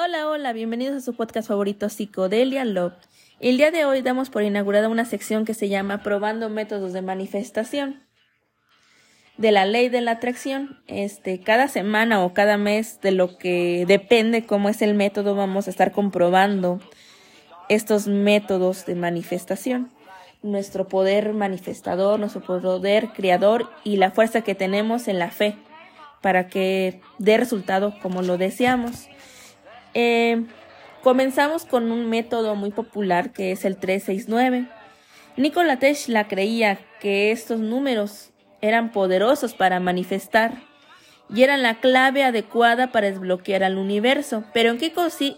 Hola, hola, bienvenidos a su podcast favorito Psicodelia Love. El día de hoy damos por inaugurada una sección que se llama Probando métodos de manifestación de la ley de la atracción. Este, cada semana o cada mes, de lo que depende cómo es el método, vamos a estar comprobando estos métodos de manifestación. Nuestro poder manifestador, nuestro poder creador y la fuerza que tenemos en la fe para que dé resultado como lo deseamos. Eh, comenzamos con un método muy popular que es el 369. Nikola Tesla creía que estos números eran poderosos para manifestar y eran la clave adecuada para desbloquear al universo. Pero ¿en qué,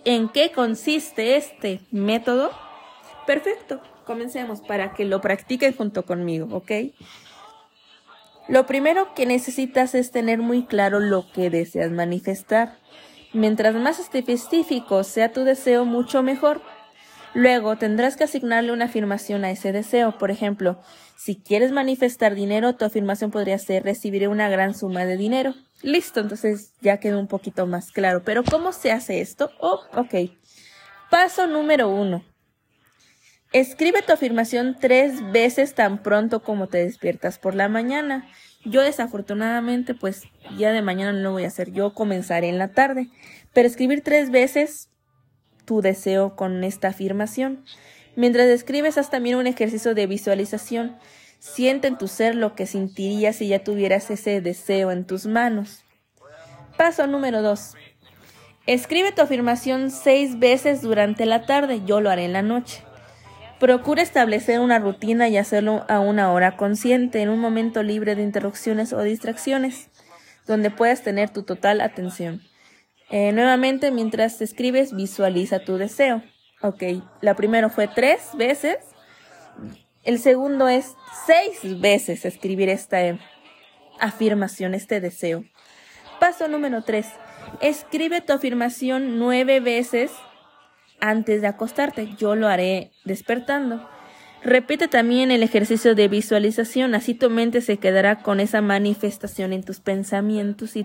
¿en qué consiste este método? Perfecto, comencemos para que lo practiquen junto conmigo, ¿ok? Lo primero que necesitas es tener muy claro lo que deseas manifestar. Mientras más específico sea tu deseo, mucho mejor. Luego tendrás que asignarle una afirmación a ese deseo. Por ejemplo, si quieres manifestar dinero, tu afirmación podría ser recibiré una gran suma de dinero. Listo, entonces ya quedó un poquito más claro. Pero ¿cómo se hace esto? Oh, ok. Paso número uno. Escribe tu afirmación tres veces tan pronto como te despiertas por la mañana. Yo desafortunadamente pues ya de mañana no lo voy a hacer, yo comenzaré en la tarde, pero escribir tres veces tu deseo con esta afirmación. Mientras escribes haz también un ejercicio de visualización. Siente en tu ser lo que sentirías si ya tuvieras ese deseo en tus manos. Paso número dos. Escribe tu afirmación seis veces durante la tarde, yo lo haré en la noche. Procura establecer una rutina y hacerlo a una hora consciente, en un momento libre de interrupciones o distracciones, donde puedas tener tu total atención. Eh, nuevamente, mientras escribes, visualiza tu deseo. Ok, la primera fue tres veces. El segundo es seis veces escribir esta afirmación, este deseo. Paso número tres. Escribe tu afirmación nueve veces antes de acostarte. Yo lo haré despertando. Repite también el ejercicio de visualización, así tu mente se quedará con esa manifestación en tus pensamientos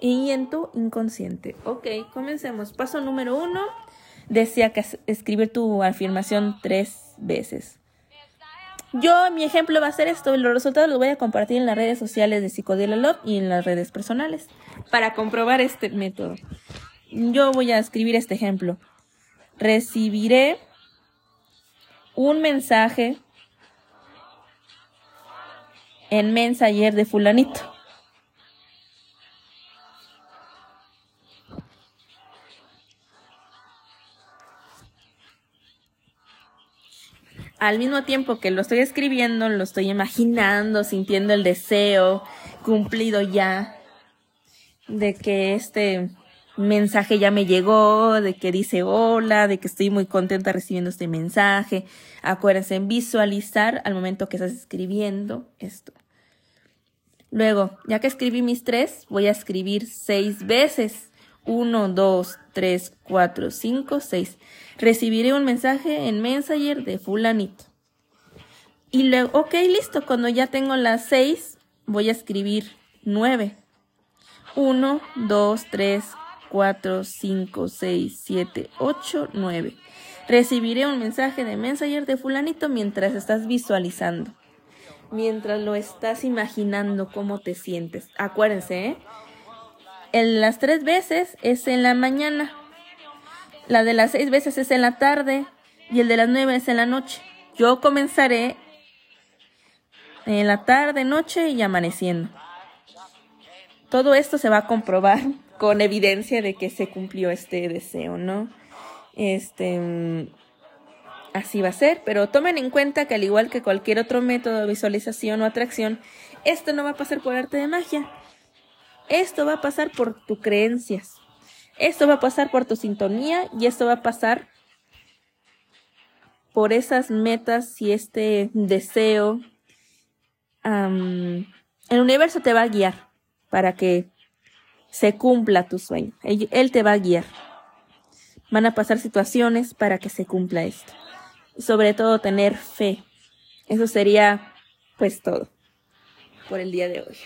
y en tu inconsciente. Ok, comencemos. Paso número uno. Desea que escribir tu afirmación tres veces. Yo, mi ejemplo va a ser esto. Los resultados los voy a compartir en las redes sociales de Psicodelia Love y en las redes personales para comprobar este método. Yo voy a escribir este ejemplo recibiré un mensaje en Mensayer de fulanito. Al mismo tiempo que lo estoy escribiendo, lo estoy imaginando, sintiendo el deseo cumplido ya de que este mensaje ya me llegó, de que dice hola, de que estoy muy contenta recibiendo este mensaje. Acuérdense en visualizar al momento que estás escribiendo esto. Luego, ya que escribí mis tres, voy a escribir seis veces. Uno, dos, tres, cuatro, cinco, seis. Recibiré un mensaje en Messenger de fulanito. Y luego, ok, listo. Cuando ya tengo las seis, voy a escribir nueve. Uno, dos, tres, 4, 5, 6, 7, 8, 9. Recibiré un mensaje de Messenger de fulanito mientras estás visualizando. Mientras lo estás imaginando cómo te sientes. Acuérdense, ¿eh? En las tres veces es en la mañana. La de las seis veces es en la tarde. Y el de las nueve es en la noche. Yo comenzaré en la tarde, noche y amaneciendo. Todo esto se va a comprobar con evidencia de que se cumplió este deseo, ¿no? Este, mm, así va a ser, pero tomen en cuenta que al igual que cualquier otro método de visualización o atracción, esto no va a pasar por arte de magia. Esto va a pasar por tus creencias. Esto va a pasar por tu sintonía y esto va a pasar por esas metas y este deseo. el universo te va a guiar para que se cumpla tu sueño. Él, te va a guiar. Van a pasar situaciones para que se cumpla esto. Sobre todo tener fe. Eso sería pues todo por el día de hoy.